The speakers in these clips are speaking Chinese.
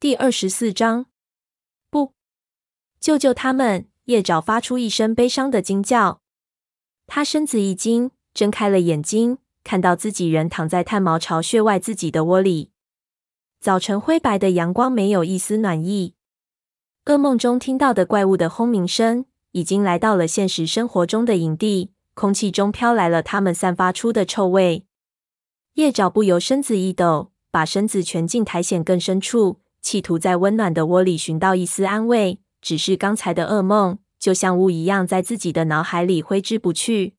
第二十四章，不，救救他们！叶爪发出一声悲伤的惊叫。他身子一惊，睁开了眼睛，看到自己人躺在炭毛巢穴外自己的窝里。早晨灰白的阳光没有一丝暖意。噩梦中听到的怪物的轰鸣声，已经来到了现实生活中的营地。空气中飘来了他们散发出的臭味。叶爪不由身子一抖，把身子蜷进苔藓更深处，企图在温暖的窝里寻到一丝安慰。只是刚才的噩梦，就像雾一样，在自己的脑海里挥之不去。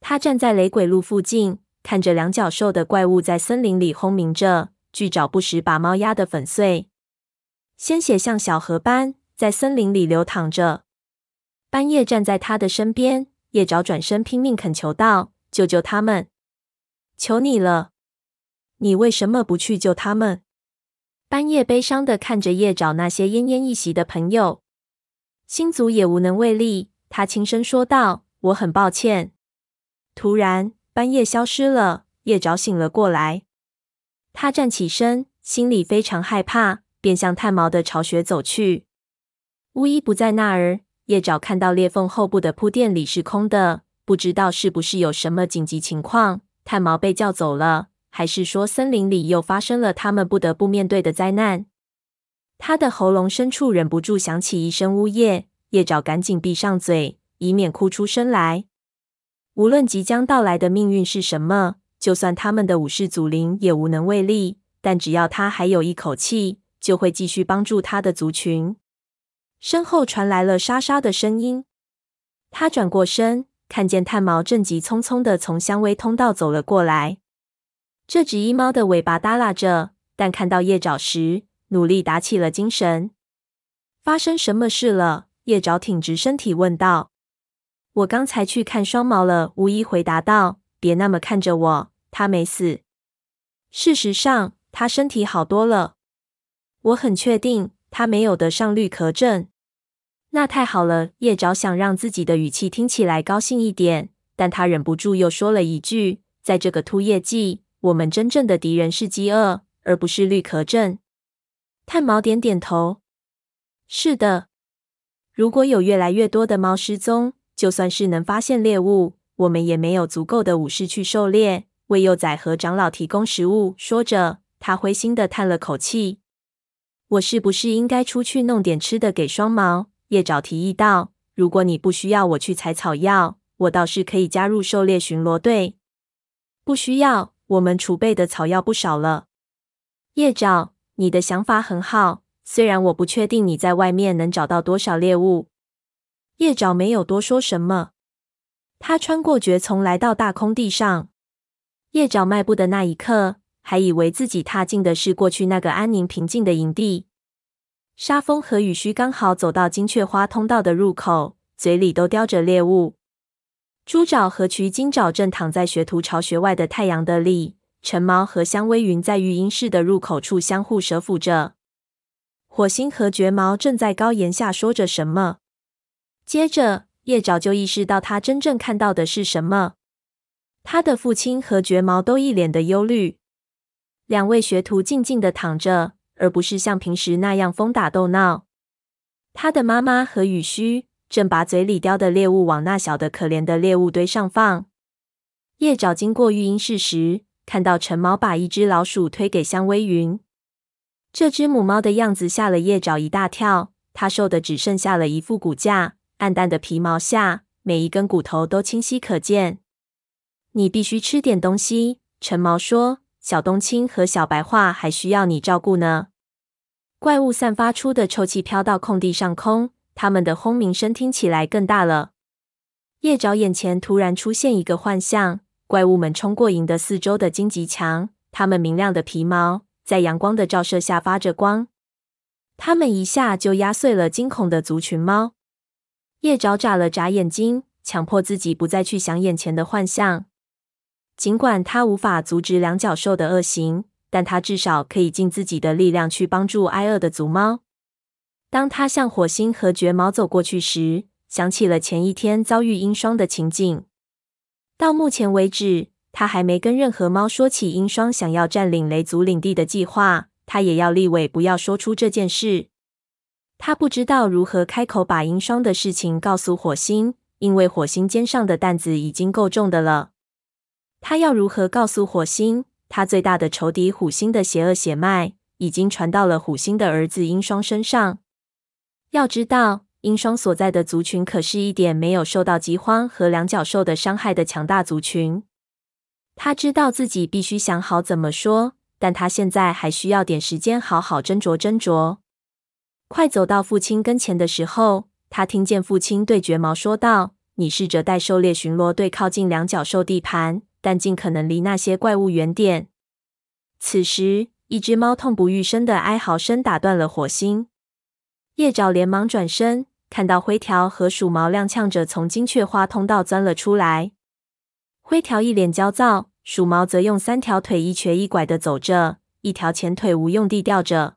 他站在雷鬼路附近，看着两脚兽的怪物在森林里轰鸣着，巨爪不时把猫压得粉碎，鲜血像小河般在森林里流淌着。斑夜站在他的身边，叶爪转身拼命恳求道：“救救他们！求你了！你为什么不去救他们？”斑叶悲伤的看着叶爪那些奄奄一息的朋友，星族也无能为力。他轻声说道：“我很抱歉。”突然，斑叶消失了，叶爪醒了过来。他站起身，心里非常害怕，便向炭毛的巢穴走去。巫医不在那儿，叶爪看到裂缝后部的铺垫里是空的，不知道是不是有什么紧急情况，炭毛被叫走了。还是说，森林里又发生了他们不得不面对的灾难？他的喉咙深处忍不住响起一声呜咽，叶爪赶紧闭上嘴，以免哭出声来。无论即将到来的命运是什么，就算他们的武士祖灵也无能为力。但只要他还有一口气，就会继续帮助他的族群。身后传来了沙沙的声音，他转过身，看见炭毛正急匆匆地从香薇通道走了过来。这只伊猫的尾巴耷拉着，但看到叶爪时，努力打起了精神。发生什么事了？叶爪挺直身体问道。我刚才去看双毛了，无一回答道。别那么看着我，他没死。事实上，他身体好多了。我很确定，他没有得上绿壳症。那太好了。叶爪想让自己的语气听起来高兴一点，但他忍不住又说了一句：在这个秃叶季。我们真正的敌人是饥饿，而不是绿壳症。炭毛点点头。是的，如果有越来越多的猫失踪，就算是能发现猎物，我们也没有足够的武士去狩猎，为幼崽和长老提供食物。说着，他灰心的叹了口气。我是不是应该出去弄点吃的给双毛？叶爪提议道。如果你不需要我去采草药，我倒是可以加入狩猎巡逻队。不需要。我们储备的草药不少了，叶爪，你的想法很好，虽然我不确定你在外面能找到多少猎物。叶爪没有多说什么，他穿过蕨丛来到大空地上。叶爪迈步的那一刻，还以为自己踏进的是过去那个安宁平静的营地。沙风和雨须刚好走到金雀花通道的入口，嘴里都叼着猎物。猪爪和渠金爪正躺在学徒巢穴外的太阳的里，橙毛和香薇云在育婴室的入口处相互蛰伏着。火星和绝毛正在高岩下说着什么。接着，叶爪就意识到他真正看到的是什么。他的父亲和绝毛都一脸的忧虑。两位学徒静静的躺着，而不是像平时那样疯打斗闹。他的妈妈和羽须。正把嘴里叼的猎物往那小的可怜的猎物堆上放。叶爪经过育婴室时，看到陈毛把一只老鼠推给香薇云。这只母猫的样子吓了叶爪一大跳，它瘦的只剩下了一副骨架，暗淡的皮毛下，每一根骨头都清晰可见。你必须吃点东西，陈毛说。小冬青和小白桦还需要你照顾呢。怪物散发出的臭气飘到空地上空。他们的轰鸣声听起来更大了。叶爪眼前突然出现一个幻象：怪物们冲过营的四周的荆棘墙，它们明亮的皮毛在阳光的照射下发着光。它们一下就压碎了惊恐的族群猫。叶爪眨了眨眼睛，强迫自己不再去想眼前的幻象。尽管他无法阻止两脚兽的恶行，但他至少可以尽自己的力量去帮助挨饿的族猫。当他向火星和绝毛走过去时，想起了前一天遭遇鹰霜的情景。到目前为止，他还没跟任何猫说起鹰霜想要占领雷族领地的计划。他也要立委不要说出这件事。他不知道如何开口把鹰霜的事情告诉火星，因为火星肩上的担子已经够重的了。他要如何告诉火星，他最大的仇敌虎星的邪恶血脉已经传到了虎星的儿子鹰双身上？要知道，英双所在的族群可是一点没有受到饥荒和两角兽的伤害的强大族群。他知道自己必须想好怎么说，但他现在还需要点时间好好斟酌斟酌。快走到父亲跟前的时候，他听见父亲对绝毛说道：“你试着带狩猎巡逻队靠近两角兽地盘，但尽可能离那些怪物远点。”此时，一只猫痛不欲生的哀嚎声打断了火星。叶爪连忙转身，看到灰条和鼠毛踉跄着从金雀花通道钻了出来。灰条一脸焦躁，鼠毛则用三条腿一瘸一拐的走着，一条前腿无用地吊着。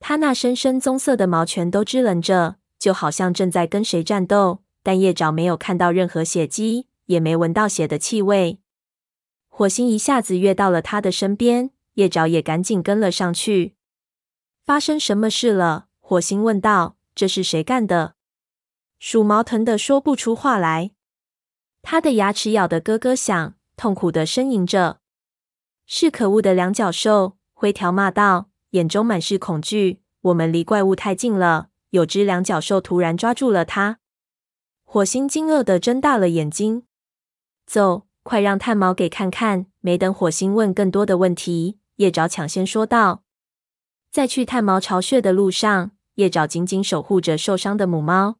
他那深深棕色的毛全都支棱着，就好像正在跟谁战斗。但叶爪没有看到任何血迹，也没闻到血的气味。火星一下子跃到了他的身边，叶爪也赶紧跟了上去。发生什么事了？火星问道。这是谁干的？鼠毛疼得说不出话来，他的牙齿咬得咯咯响，痛苦地呻吟着。是可恶的两脚兽！灰条骂道。眼中满是恐惧。我们离怪物太近了，有只两脚兽突然抓住了他。火星惊愕地睁大了眼睛。走，快让炭毛给看看！没等火星问更多的问题，叶爪抢先说道：“在去炭毛巢穴的路上，叶爪紧紧守护着受伤的母猫。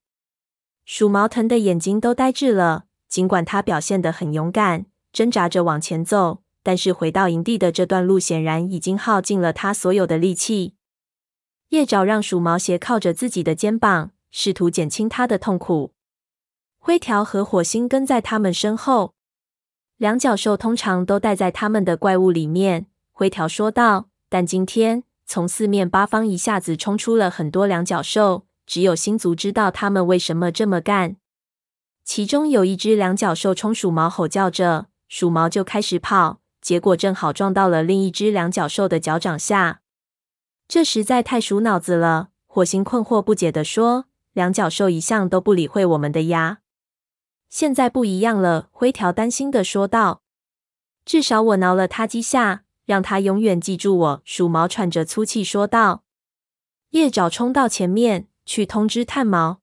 鼠毛疼的眼睛都呆滞了，尽管他表现得很勇敢，挣扎着往前走。”但是回到营地的这段路显然已经耗尽了他所有的力气。叶爪让鼠毛斜靠着自己的肩膀，试图减轻他的痛苦。灰条和火星跟在他们身后。两角兽通常都待在他们的怪物里面，灰条说道。但今天从四面八方一下子冲出了很多两角兽，只有星族知道他们为什么这么干。其中有一只两角兽冲鼠毛吼叫着，鼠毛就开始跑。结果正好撞到了另一只两角兽的脚掌下，这实在太鼠脑子了。火星困惑不解地说：“两角兽一向都不理会我们的呀，现在不一样了。”灰条担心地说道：“至少我挠了它几下，让他永远记住我。”鼠毛喘着粗气说道。叶爪冲到前面去通知炭毛，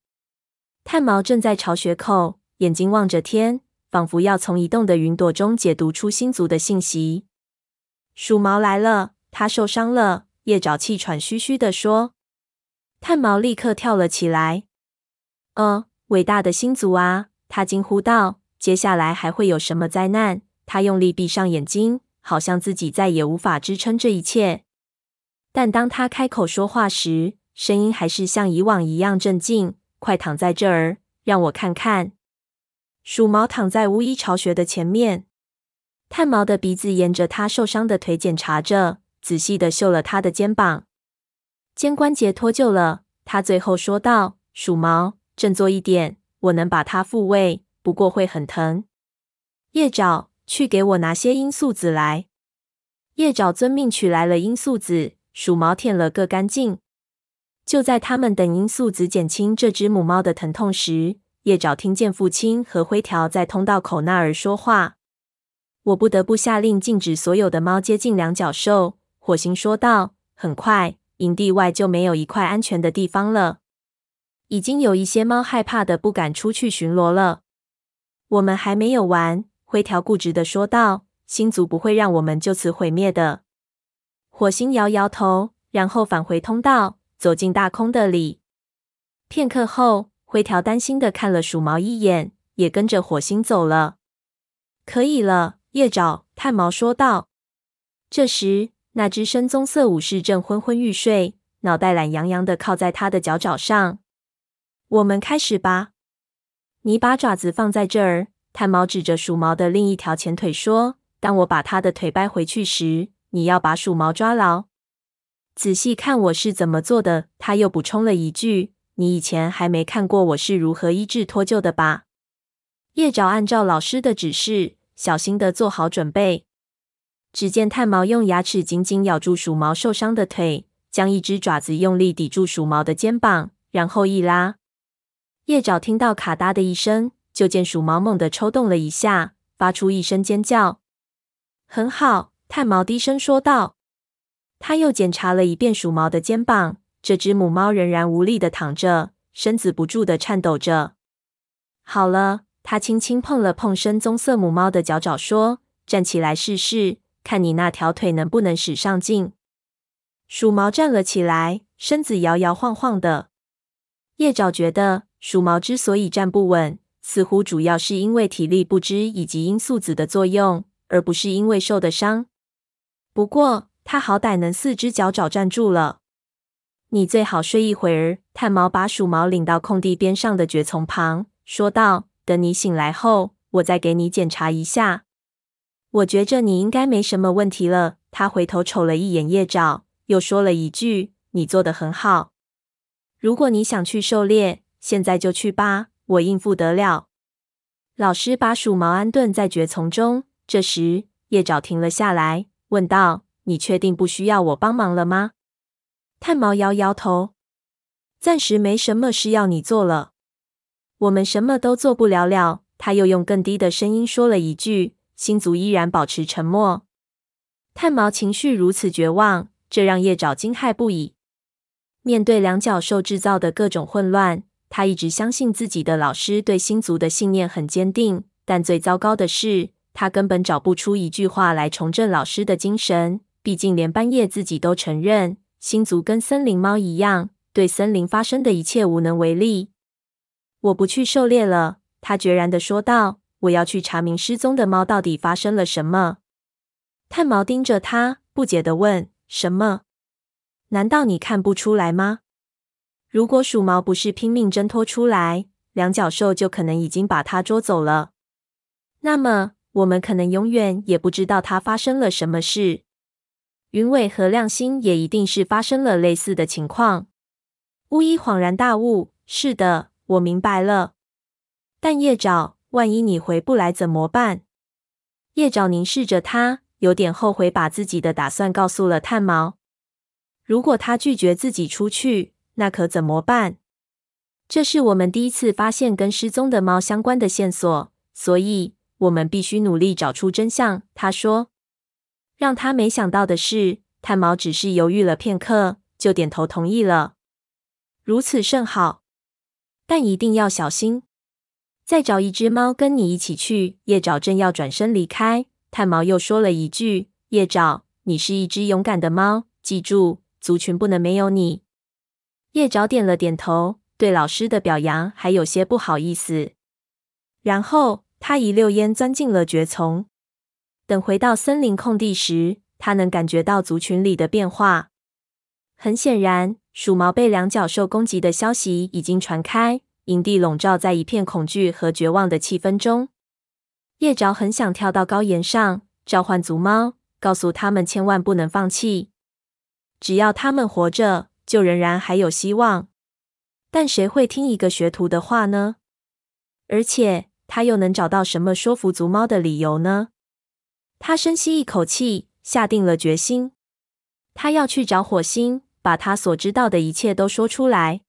炭毛正在巢穴口，眼睛望着天。仿佛要从移动的云朵中解读出星族的信息。鼠毛来了，他受伤了。叶爪气喘吁吁地说。炭毛立刻跳了起来。呃，伟大的星族啊！他惊呼道。接下来还会有什么灾难？他用力闭上眼睛，好像自己再也无法支撑这一切。但当他开口说话时，声音还是像以往一样镇静。快躺在这儿，让我看看。鼠毛躺在巫医巢穴的前面，炭毛的鼻子沿着他受伤的腿检查着，仔细的嗅了他的肩膀，肩关节脱臼了。他最后说道：“鼠毛，振作一点，我能把它复位，不过会很疼。”夜爪，去给我拿些罂粟籽来。叶爪遵命取来了罂粟籽，鼠毛舔了个干净。就在他们等罂粟籽减轻这只母猫的疼痛时，叶爪听见父亲和灰条在通道口那儿说话。我不得不下令禁止所有的猫接近两脚兽。火星说道。很快，营地外就没有一块安全的地方了。已经有一些猫害怕的不敢出去巡逻了。我们还没有完，灰条固执的说道。星族不会让我们就此毁灭的。火星摇摇头，然后返回通道，走进大空的里。片刻后。灰条担心的看了鼠毛一眼，也跟着火星走了。可以了，叶爪，炭毛说道。这时，那只深棕色武士正昏昏欲睡，脑袋懒洋洋的靠在他的脚爪上。我们开始吧。你把爪子放在这儿。炭毛指着鼠毛的另一条前腿说：“当我把他的腿掰回去时，你要把鼠毛抓牢。仔细看我是怎么做的。”他又补充了一句。你以前还没看过我是如何医治脱臼的吧？叶爪按照老师的指示，小心的做好准备。只见炭毛用牙齿紧紧咬住鼠毛受伤的腿，将一只爪子用力抵住鼠毛的肩膀，然后一拉。叶爪听到咔嗒的一声，就见鼠毛猛地抽动了一下，发出一声尖叫。很好，炭毛低声说道。他又检查了一遍鼠毛的肩膀，这只母猫仍然无力地躺着，身子不住地颤抖着。好了，他轻轻碰了碰深棕色母猫的脚爪，说：“站起来试试。”看你那条腿能不能使上劲。鼠毛站了起来，身子摇摇晃晃的。叶爪觉得鼠毛之所以站不稳，似乎主要是因为体力不支以及罂粟子的作用，而不是因为受的伤。不过他好歹能四只脚爪站住了。你最好睡一会儿。炭毛把鼠毛领到空地边上的蕨丛旁，说道：“等你醒来后，我再给你检查一下。”我觉着你应该没什么问题了。他回头瞅了一眼叶爪，又说了一句：“你做的很好。如果你想去狩猎，现在就去吧，我应付得了。”老师把鼠毛安顿在蕨丛中。这时，叶爪停了下来，问道：“你确定不需要我帮忙了吗？”炭毛摇摇头：“暂时没什么事要你做了。我们什么都做不了了。”他又用更低的声音说了一句。星族依然保持沉默。炭毛情绪如此绝望，这让叶爪惊骇不已。面对两角兽制造的各种混乱，他一直相信自己的老师对星族的信念很坚定。但最糟糕的是，他根本找不出一句话来重振老师的精神。毕竟连斑叶自己都承认，星族跟森林猫一样，对森林发生的一切无能为力。我不去狩猎了，他决然地说道。我要去查明失踪的猫到底发生了什么。炭毛盯着他，不解地问：“什么？难道你看不出来吗？如果鼠毛不是拼命挣脱出来，两角兽就可能已经把它捉走了。那么，我们可能永远也不知道它发生了什么事。云尾和亮星也一定是发生了类似的情况。”巫医恍然大悟：“是的，我明白了。”但叶爪。万一你回不来怎么办？叶爪凝视着他，有点后悔把自己的打算告诉了炭毛。如果他拒绝自己出去，那可怎么办？这是我们第一次发现跟失踪的猫相关的线索，所以我们必须努力找出真相。他说。让他没想到的是，炭毛只是犹豫了片刻，就点头同意了。如此甚好，但一定要小心。再找一只猫跟你一起去。叶爪正要转身离开，炭毛又说了一句：“叶爪，你是一只勇敢的猫，记住，族群不能没有你。”叶爪点了点头，对老师的表扬还有些不好意思。然后他一溜烟钻进了蕨丛。等回到森林空地时，他能感觉到族群里的变化。很显然，鼠毛被两角兽攻击的消息已经传开。营地笼罩在一片恐惧和绝望的气氛中。叶爪很想跳到高岩上，召唤族猫，告诉他们千万不能放弃。只要他们活着，就仍然还有希望。但谁会听一个学徒的话呢？而且他又能找到什么说服族猫的理由呢？他深吸一口气，下定了决心。他要去找火星，把他所知道的一切都说出来。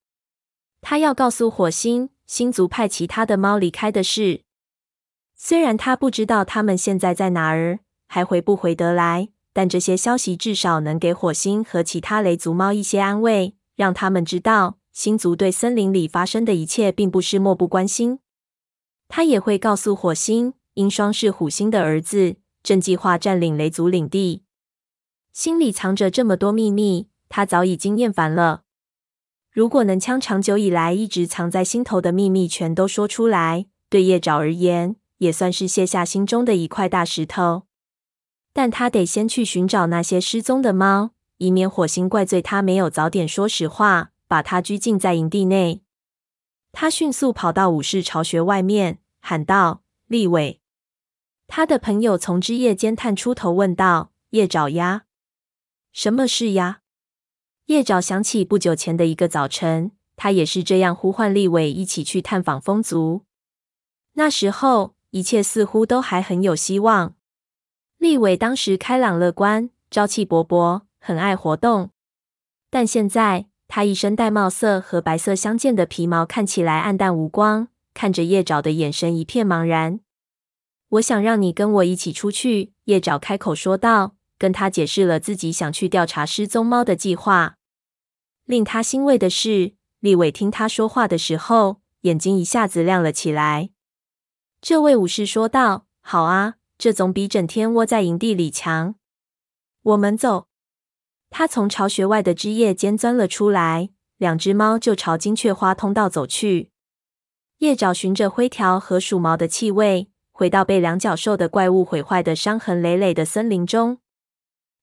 他要告诉火星，星族派其他的猫离开的事。虽然他不知道他们现在在哪儿，还回不回得来，但这些消息至少能给火星和其他雷族猫一些安慰，让他们知道星族对森林里发生的一切并不是漠不关心。他也会告诉火星，鹰双是虎星的儿子，正计划占领雷族领地。心里藏着这么多秘密，他早已经厌烦了。如果能将长久以来一直藏在心头的秘密全都说出来，对叶爪而言也算是卸下心中的一块大石头。但他得先去寻找那些失踪的猫，以免火星怪罪他没有早点说实话，把他拘禁在营地内。他迅速跑到武士巢穴外面，喊道：“立伟！”他的朋友从枝叶间探出头问道：“叶爪呀，什么事呀？”叶爪想起不久前的一个早晨，他也是这样呼唤立伟一起去探访风族。那时候，一切似乎都还很有希望。立伟当时开朗乐观、朝气勃勃，很爱活动。但现在，他一身玳瑁色和白色相间的皮毛看起来黯淡无光，看着叶爪的眼神一片茫然。我想让你跟我一起出去，叶爪开口说道，跟他解释了自己想去调查失踪猫的计划。令他欣慰的是，立伟听他说话的时候，眼睛一下子亮了起来。这位武士说道：“好啊，这总比整天窝在营地里强。我们走。”他从巢穴外的枝叶间钻了出来，两只猫就朝金雀花通道走去。叶爪循着灰条和鼠毛的气味，回到被两角兽的怪物毁坏的伤痕累累的森林中。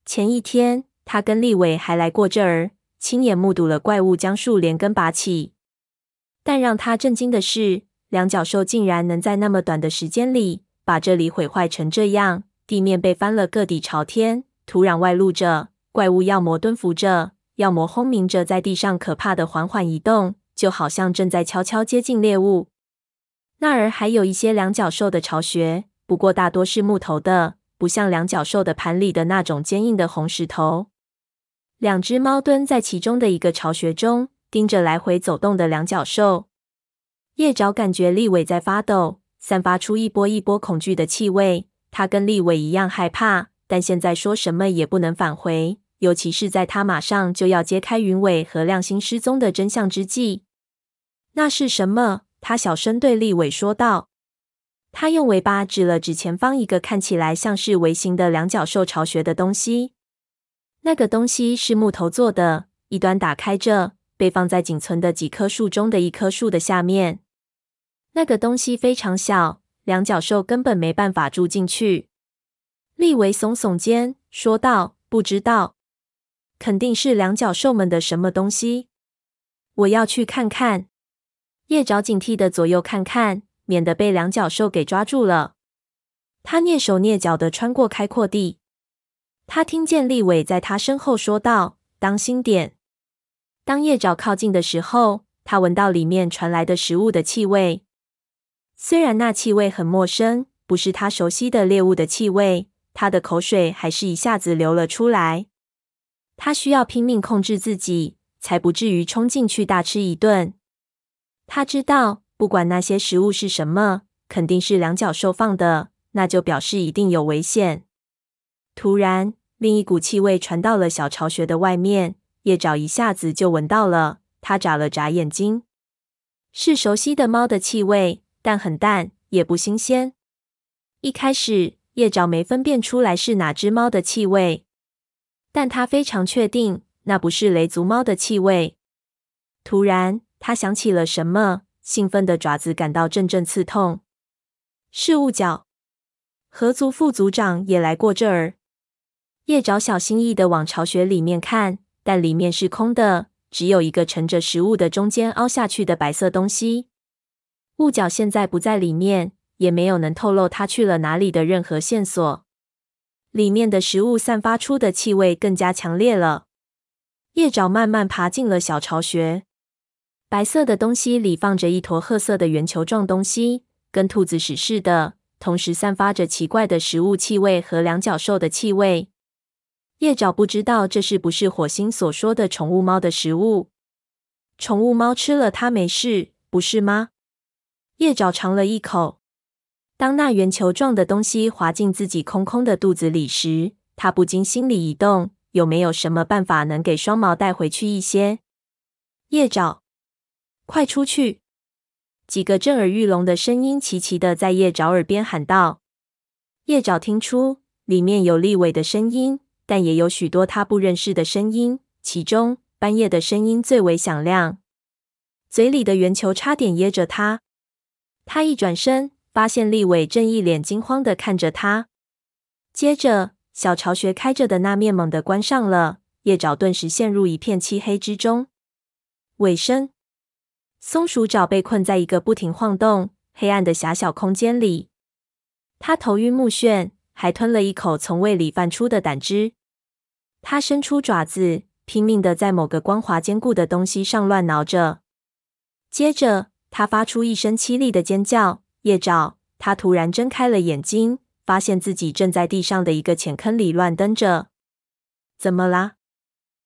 前一天，他跟立伟还来过这儿，亲眼目睹了怪物将树连根拔起。但让他震惊的是，两角兽竟然能在那么短的时间里，把这里毁坏成这样，地面被翻了个底朝天，土壤外露着。怪物要么蹲伏着，要么轰鸣着，在地上可怕的缓缓移动，就好像正在悄悄接近猎物。那儿还有一些两角兽的巢穴，不过大多是木头的，不像两角兽的盘里的那种坚硬的红石头。两只猫蹲在其中的一个巢穴中，盯着来回走动的两角兽。叶爪感觉立伟在发抖，散发出一波一波恐惧的气味。他跟立伟一样害怕，但现在说什么也不能返回。尤其是在他马上就要揭开云伟和亮星失踪的真相之际，那是什么？他小声对立伟说道。他用尾巴指了指前方一个看起来像是微型的两角兽巢穴的东西。那个东西是木头做的，一端打开着，被放在仅存的几棵树中的一棵树的下面。那个东西非常小，两角兽根本没办法住进去。立伟耸耸肩说道：“不知道。”肯定是两角兽们的什么东西，我要去看看。叶爪警惕的左右看看，免得被两角兽给抓住了。他蹑手蹑脚的穿过开阔地，他听见立伟在他身后说道：“当心点。”当叶爪靠近的时候，他闻到里面传来的食物的气味。虽然那气味很陌生，不是他熟悉的猎物的气味，他的口水还是一下子流了出来。他需要拼命控制自己，才不至于冲进去大吃一顿。他知道，不管那些食物是什么，肯定是两脚兽放的，那就表示一定有危险。突然，另一股气味传到了小巢穴的外面，叶爪一下子就闻到了。他眨了眨眼睛，是熟悉的猫的气味，但很淡，也不新鲜。一开始，叶爪没分辨出来是哪只猫的气味。但他非常确定，那不是雷族猫的气味。突然，他想起了什么，兴奋的爪子感到阵阵刺痛。是雾角，河族副族长也来过这儿。叶爪小心翼翼的往巢穴里面看，但里面是空的，只有一个盛着食物的中间凹下去的白色东西。雾角现在不在里面，也没有能透露他去了哪里的任何线索。里面的食物散发出的气味更加强烈了。叶爪慢慢爬进了小巢穴，白色的东西里放着一坨褐色的圆球状东西，跟兔子屎似的，同时散发着奇怪的食物气味和两角兽的气味。叶爪不知道这是不是火星所说的宠物猫的食物。宠物猫吃了它没事，不是吗？叶爪尝了一口。当那圆球状的东西滑进自己空空的肚子里时，他不禁心里一动：有没有什么办法能给双毛带回去一些？叶爪，快出去！几个震耳欲聋的声音齐齐的在叶爪耳边喊道。叶爪听出里面有立伟的声音，但也有许多他不认识的声音，其中半夜的声音最为响亮。嘴里的圆球差点噎着他。他一转身。发现立伟正一脸惊慌的看着他，接着小巢穴开着的那面猛地关上了，叶爪顿时陷入一片漆黑之中。尾声，松鼠爪被困在一个不停晃动、黑暗的狭小空间里，他头晕目眩，还吞了一口从胃里泛出的胆汁。他伸出爪子，拼命的在某个光滑坚固的东西上乱挠着，接着他发出一声凄厉的尖叫。叶爪，他突然睁开了眼睛，发现自己正在地上的一个浅坑里乱蹬着。怎么啦？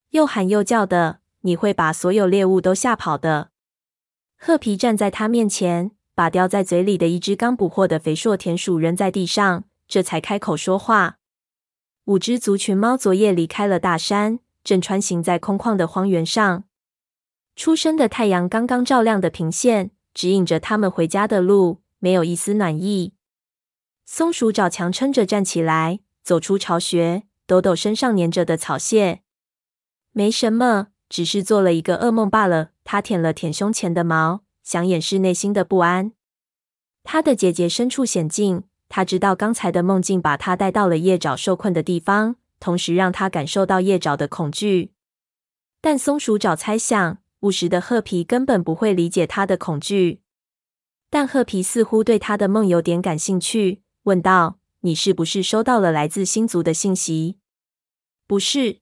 又喊又叫的，你会把所有猎物都吓跑的。褐皮站在他面前，把叼在嘴里的一只刚捕获的肥硕田鼠扔在地上，这才开口说话。五只族群猫昨夜离开了大山，正穿行在空旷的荒原上。初升的太阳刚刚照亮的平线，指引着他们回家的路，没有一丝暖意。松鼠爪强撑着站起来，走出巢穴，抖抖身上粘着的草屑。没什么，只是做了一个噩梦罢了。他舔了舔胸前的毛，想掩饰内心的不安。他的姐姐身处险境，他知道刚才的梦境把他带到了夜爪受困的地方，同时让他感受到夜爪的恐惧。但松鼠爪猜想，务实的褐皮根本不会理解他的恐惧。但褐皮似乎对他的梦有点感兴趣，问道：“你是不是收到了来自星族的信息？”“不是。”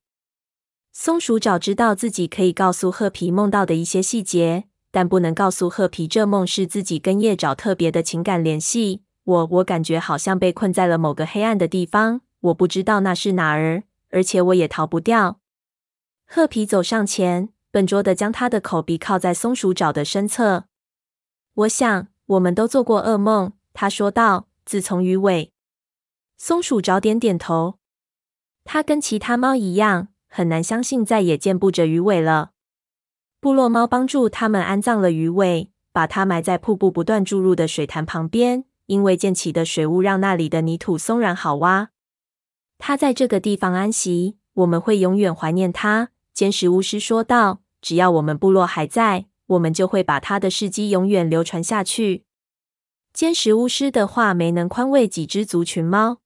松鼠爪知道自己可以告诉褐皮梦到的一些细节，但不能告诉褐皮这梦是自己跟夜爪特别的情感联系。我我感觉好像被困在了某个黑暗的地方，我不知道那是哪儿，而且我也逃不掉。褐皮走上前，笨拙地将他的口鼻靠在松鼠爪的身侧。我想我们都做过噩梦，他说道。自从鱼尾，松鼠爪点点头。他跟其他猫一样。很难相信再也见不着鱼尾了。部落猫帮助他们安葬了鱼尾，把它埋在瀑布不断注入的水潭旁边，因为溅起的水雾让那里的泥土松软好挖。它在这个地方安息，我们会永远怀念它。尖石巫师说道：“只要我们部落还在，我们就会把他的事迹永远流传下去。”尖石巫师的话没能宽慰几只族群猫，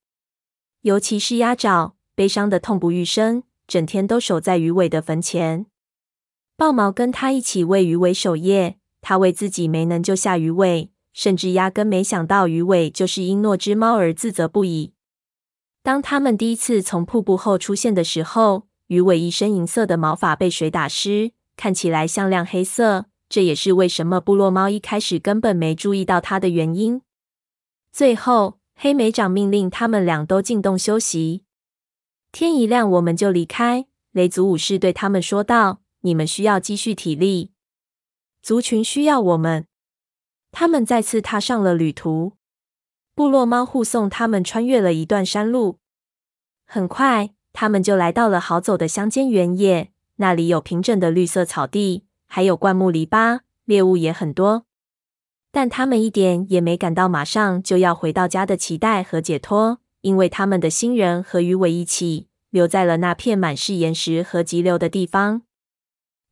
尤其是鸭爪，悲伤的痛不欲生。整天都守在鱼尾的坟前，豹毛跟他一起为鱼尾守夜。他为自己没能救下鱼尾，甚至压根没想到鱼尾就是因诺只猫而自责不已。当他们第一次从瀑布后出现的时候，鱼尾一身银色的毛发被水打湿，看起来像亮黑色。这也是为什么部落猫一开始根本没注意到它的原因。最后，黑莓长命令他们俩都进洞休息。天一亮，我们就离开。雷族武士对他们说道：“你们需要积蓄体力，族群需要我们。”他们再次踏上了旅途。部落猫护送他们穿越了一段山路。很快，他们就来到了好走的乡间原野。那里有平整的绿色草地，还有灌木篱笆，猎物也很多。但他们一点也没感到马上就要回到家的期待和解脱。因为他们的新人和鱼尾一起留在了那片满是岩石和急流的地方。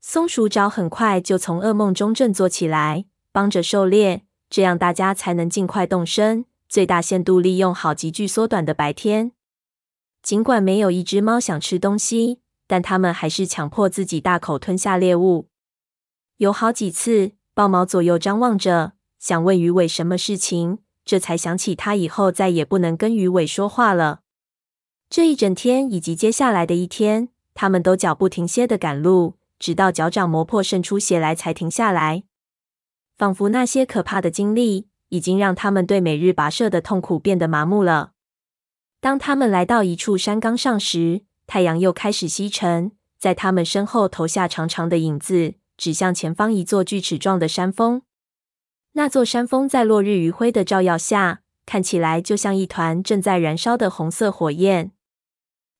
松鼠爪很快就从噩梦中振作起来，帮着狩猎，这样大家才能尽快动身，最大限度利用好急剧缩短的白天。尽管没有一只猫想吃东西，但它们还是强迫自己大口吞下猎物。有好几次，豹猫左右张望着，想问鱼尾什么事情。这才想起，他以后再也不能跟鱼尾说话了。这一整天以及接下来的一天，他们都脚不停歇地赶路，直到脚掌磨破渗出血来才停下来。仿佛那些可怕的经历已经让他们对每日跋涉的痛苦变得麻木了。当他们来到一处山岗上时，太阳又开始西沉，在他们身后投下长长的影子，指向前方一座锯齿状的山峰。那座山峰在落日余晖的照耀下，看起来就像一团正在燃烧的红色火焰。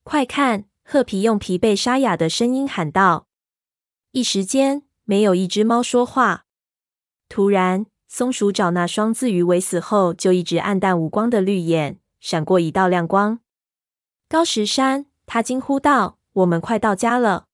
快看！褐皮用疲惫沙哑的声音喊道。一时间，没有一只猫说话。突然，松鼠找那双自鱼尾死后就一直黯淡无光的绿眼闪过一道亮光。高石山，他惊呼道：“我们快到家了！”